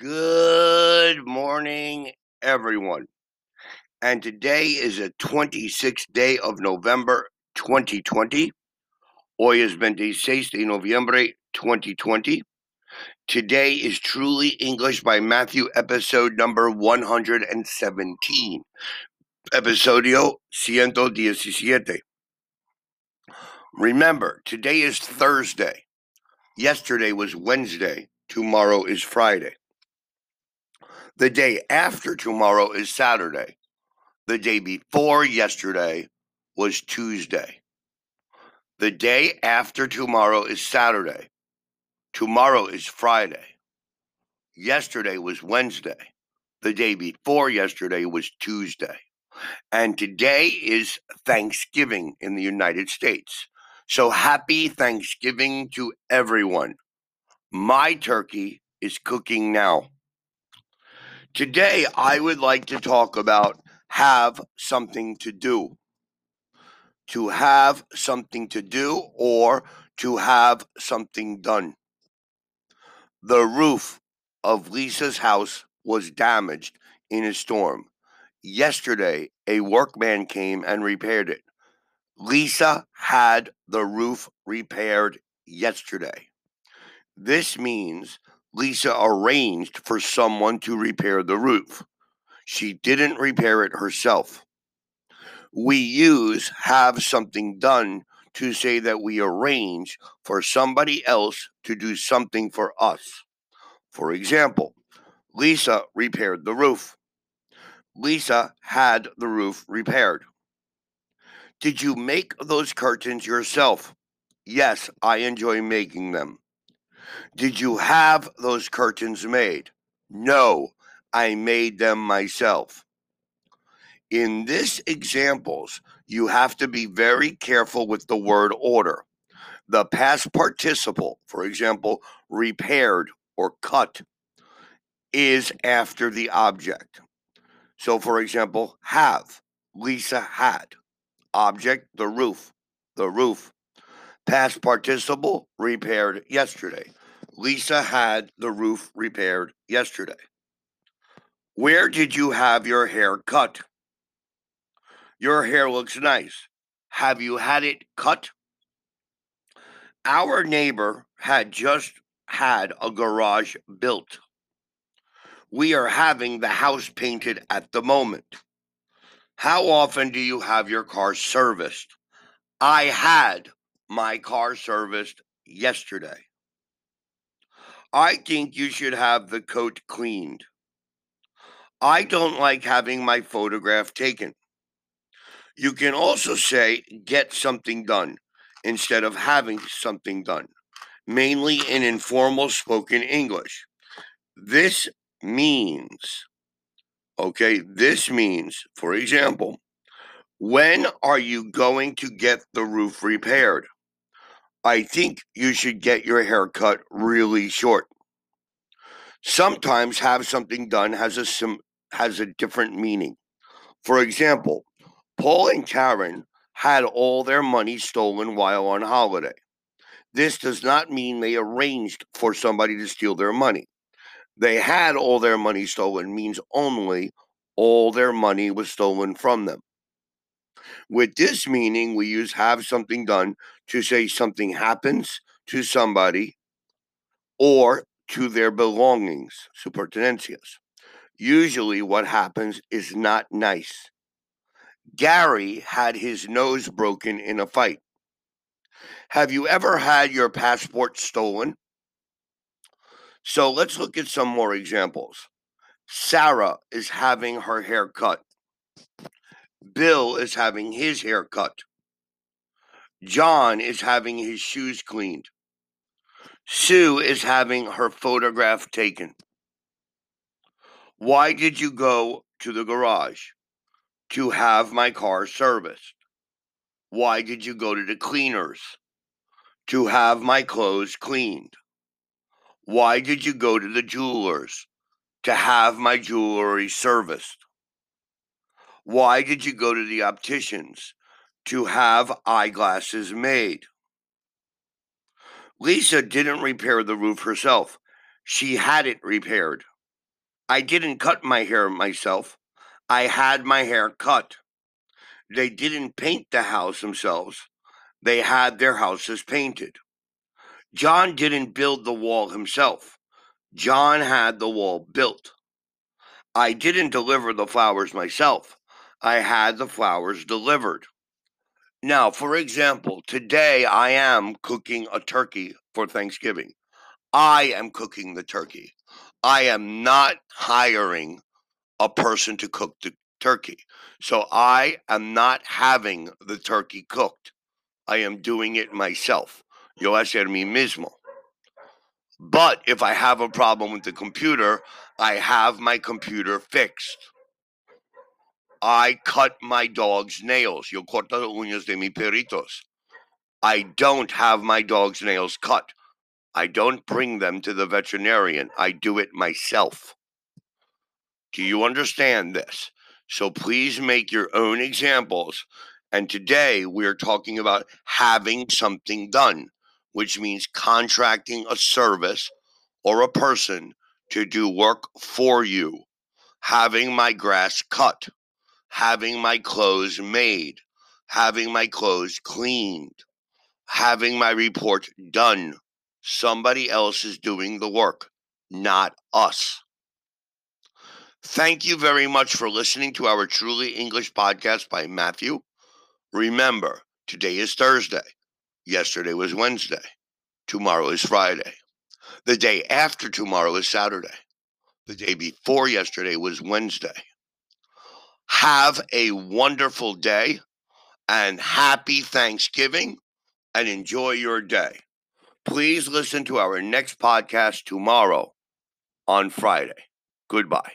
Good morning, everyone. And today is the 26th day of November 2020. Hoy es 26 de noviembre 2020. Today is Truly English by Matthew, episode number 117. Episodio 117. Remember, today is Thursday. Yesterday was Wednesday. Tomorrow is Friday. The day after tomorrow is Saturday. The day before yesterday was Tuesday. The day after tomorrow is Saturday. Tomorrow is Friday. Yesterday was Wednesday. The day before yesterday was Tuesday. And today is Thanksgiving in the United States. So happy Thanksgiving to everyone. My turkey is cooking now. Today, I would like to talk about have something to do. To have something to do or to have something done. The roof of Lisa's house was damaged in a storm. Yesterday, a workman came and repaired it. Lisa had the roof repaired yesterday. This means Lisa arranged for someone to repair the roof. She didn't repair it herself. We use have something done to say that we arrange for somebody else to do something for us. For example, Lisa repaired the roof. Lisa had the roof repaired. Did you make those curtains yourself? Yes, I enjoy making them. Did you have those curtains made? No, I made them myself. In this examples, you have to be very careful with the word order. The past participle, for example, repaired or cut, is after the object. So, for example, have, Lisa had. Object, the roof, the roof. Past participle, repaired yesterday. Lisa had the roof repaired yesterday. Where did you have your hair cut? Your hair looks nice. Have you had it cut? Our neighbor had just had a garage built. We are having the house painted at the moment. How often do you have your car serviced? I had my car serviced yesterday. I think you should have the coat cleaned. I don't like having my photograph taken. You can also say get something done instead of having something done, mainly in informal spoken English. This means, okay, this means, for example, when are you going to get the roof repaired? I think you should get your hair cut really short. Sometimes have something done has a sim- has a different meaning. For example, Paul and Karen had all their money stolen while on holiday. This does not mean they arranged for somebody to steal their money. They had all their money stolen means only all their money was stolen from them. With this meaning, we use have something done to say something happens to somebody or to their belongings, su. Usually, what happens is not nice. Gary had his nose broken in a fight. Have you ever had your passport stolen? So let's look at some more examples. Sarah is having her hair cut. Bill is having his hair cut. John is having his shoes cleaned. Sue is having her photograph taken. Why did you go to the garage? To have my car serviced. Why did you go to the cleaners? To have my clothes cleaned. Why did you go to the jewelers? To have my jewelry serviced. Why did you go to the opticians? To have eyeglasses made. Lisa didn't repair the roof herself. She had it repaired. I didn't cut my hair myself. I had my hair cut. They didn't paint the house themselves. They had their houses painted. John didn't build the wall himself. John had the wall built. I didn't deliver the flowers myself. I had the flowers delivered. Now, for example, today I am cooking a turkey for Thanksgiving. I am cooking the turkey. I am not hiring a person to cook the turkey. So I am not having the turkey cooked. I am doing it myself. Yo hacer mi mismo. But if I have a problem with the computer, I have my computer fixed. I cut my dog's nails. Yo corto las uñas de mi perritos. I don't have my dog's nails cut. I don't bring them to the veterinarian. I do it myself. Do you understand this? So please make your own examples. And today we're talking about having something done, which means contracting a service or a person to do work for you, having my grass cut, having my clothes made, having my clothes cleaned, having my report done. Somebody else is doing the work, not us. Thank you very much for listening to our Truly English podcast by Matthew. Remember, today is Thursday. Yesterday was Wednesday. Tomorrow is Friday. The day after tomorrow is Saturday. The day before yesterday was Wednesday. Have a wonderful day and happy Thanksgiving and enjoy your day. Please listen to our next podcast tomorrow on Friday. Goodbye.